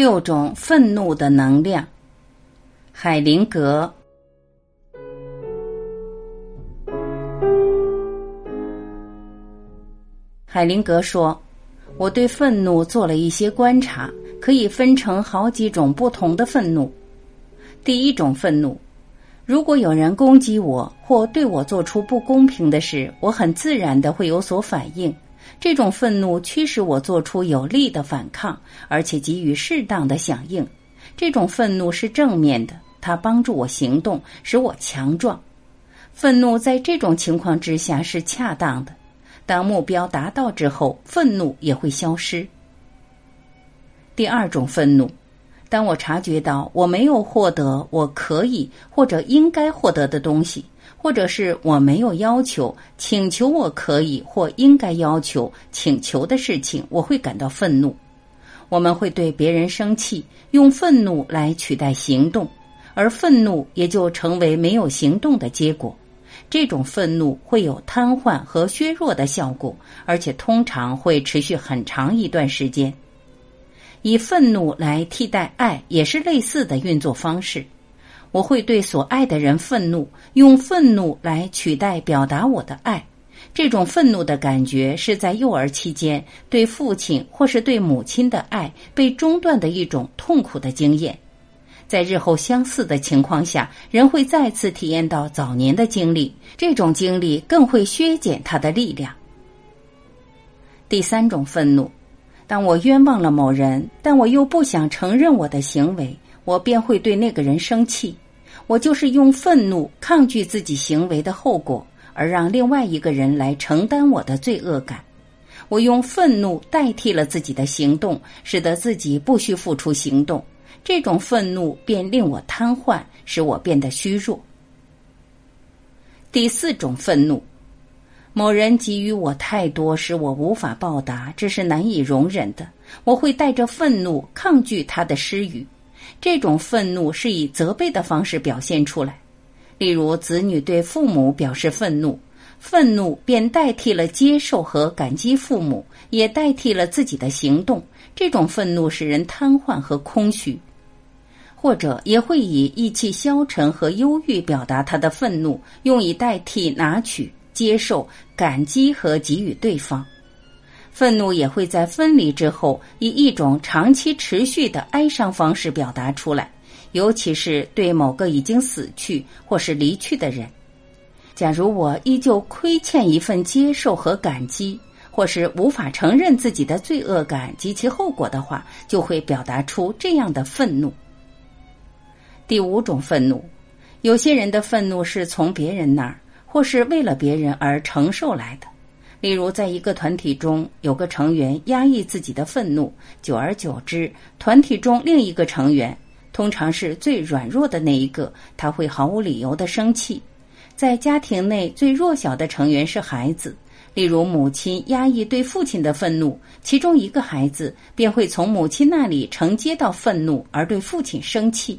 六种愤怒的能量。海灵格。海灵格说：“我对愤怒做了一些观察，可以分成好几种不同的愤怒。第一种愤怒，如果有人攻击我或对我做出不公平的事，我很自然的会有所反应。”这种愤怒驱使我做出有力的反抗，而且给予适当的响应。这种愤怒是正面的，它帮助我行动，使我强壮。愤怒在这种情况之下是恰当的。当目标达到之后，愤怒也会消失。第二种愤怒，当我察觉到我没有获得我可以或者应该获得的东西。或者是我没有要求、请求我可以或应该要求、请求的事情，我会感到愤怒。我们会对别人生气，用愤怒来取代行动，而愤怒也就成为没有行动的结果。这种愤怒会有瘫痪和削弱的效果，而且通常会持续很长一段时间。以愤怒来替代爱，也是类似的运作方式。我会对所爱的人愤怒，用愤怒来取代表达我的爱。这种愤怒的感觉是在幼儿期间对父亲或是对母亲的爱被中断的一种痛苦的经验。在日后相似的情况下，人会再次体验到早年的经历，这种经历更会削减他的力量。第三种愤怒，当我冤枉了某人，但我又不想承认我的行为。我便会对那个人生气，我就是用愤怒抗拒自己行为的后果，而让另外一个人来承担我的罪恶感。我用愤怒代替了自己的行动，使得自己不需付出行动。这种愤怒便令我瘫痪，使我变得虚弱。第四种愤怒，某人给予我太多，使我无法报答，这是难以容忍的。我会带着愤怒抗拒他的施予。这种愤怒是以责备的方式表现出来，例如子女对父母表示愤怒，愤怒便代替了接受和感激父母，也代替了自己的行动。这种愤怒使人瘫痪和空虚，或者也会以意气消沉和忧郁表达他的愤怒，用以代替拿取、接受、感激和给予对方。愤怒也会在分离之后以一种长期持续的哀伤方式表达出来，尤其是对某个已经死去或是离去的人。假如我依旧亏欠一份接受和感激，或是无法承认自己的罪恶感及其后果的话，就会表达出这样的愤怒。第五种愤怒，有些人的愤怒是从别人那儿或是为了别人而承受来的。例如，在一个团体中，有个成员压抑自己的愤怒，久而久之，团体中另一个成员，通常是最软弱的那一个，他会毫无理由的生气。在家庭内最弱小的成员是孩子，例如母亲压抑对父亲的愤怒，其中一个孩子便会从母亲那里承接到愤怒，而对父亲生气。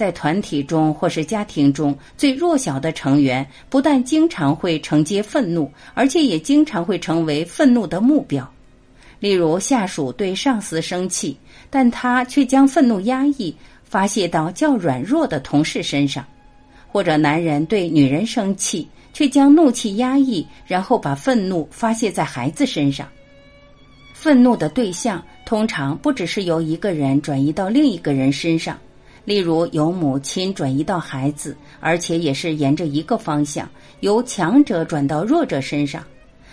在团体中或是家庭中最弱小的成员，不但经常会承接愤怒，而且也经常会成为愤怒的目标。例如，下属对上司生气，但他却将愤怒压抑，发泄到较软弱的同事身上；或者，男人对女人生气，却将怒气压抑，然后把愤怒发泄在孩子身上。愤怒的对象通常不只是由一个人转移到另一个人身上。例如，由母亲转移到孩子，而且也是沿着一个方向，由强者转到弱者身上。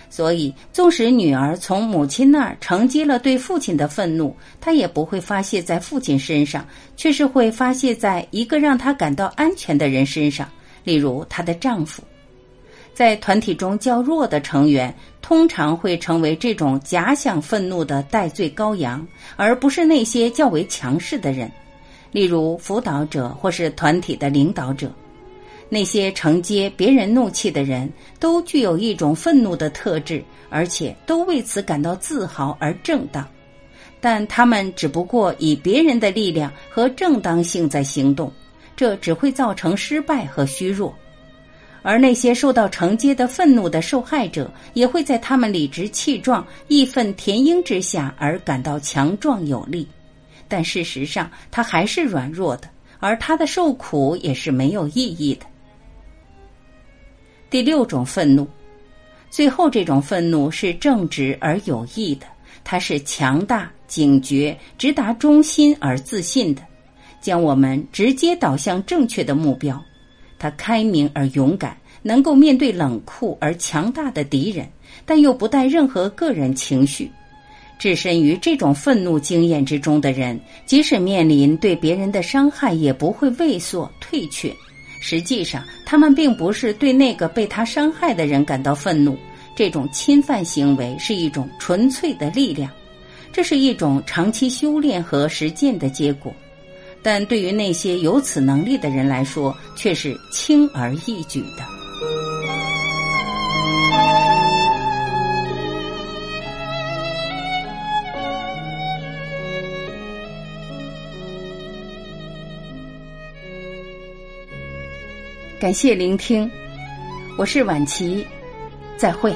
所以，纵使女儿从母亲那儿承接了对父亲的愤怒，她也不会发泄在父亲身上，却是会发泄在一个让她感到安全的人身上，例如她的丈夫。在团体中较弱的成员，通常会成为这种假想愤怒的代罪羔羊，而不是那些较为强势的人。例如，辅导者或是团体的领导者，那些承接别人怒气的人，都具有一种愤怒的特质，而且都为此感到自豪而正当。但他们只不过以别人的力量和正当性在行动，这只会造成失败和虚弱。而那些受到承接的愤怒的受害者，也会在他们理直气壮、义愤填膺之下而感到强壮有力。但事实上他还是软弱的，而他的受苦也是没有意义的。第六种愤怒，最后这种愤怒是正直而有益的，它是强大、警觉、直达中心而自信的，将我们直接导向正确的目标。他开明而勇敢，能够面对冷酷而强大的敌人，但又不带任何个人情绪。置身于这种愤怒经验之中的人，即使面临对别人的伤害，也不会畏缩退却。实际上，他们并不是对那个被他伤害的人感到愤怒。这种侵犯行为是一种纯粹的力量，这是一种长期修炼和实践的结果。但对于那些有此能力的人来说，却是轻而易举的。感谢聆听，我是婉琪，再会。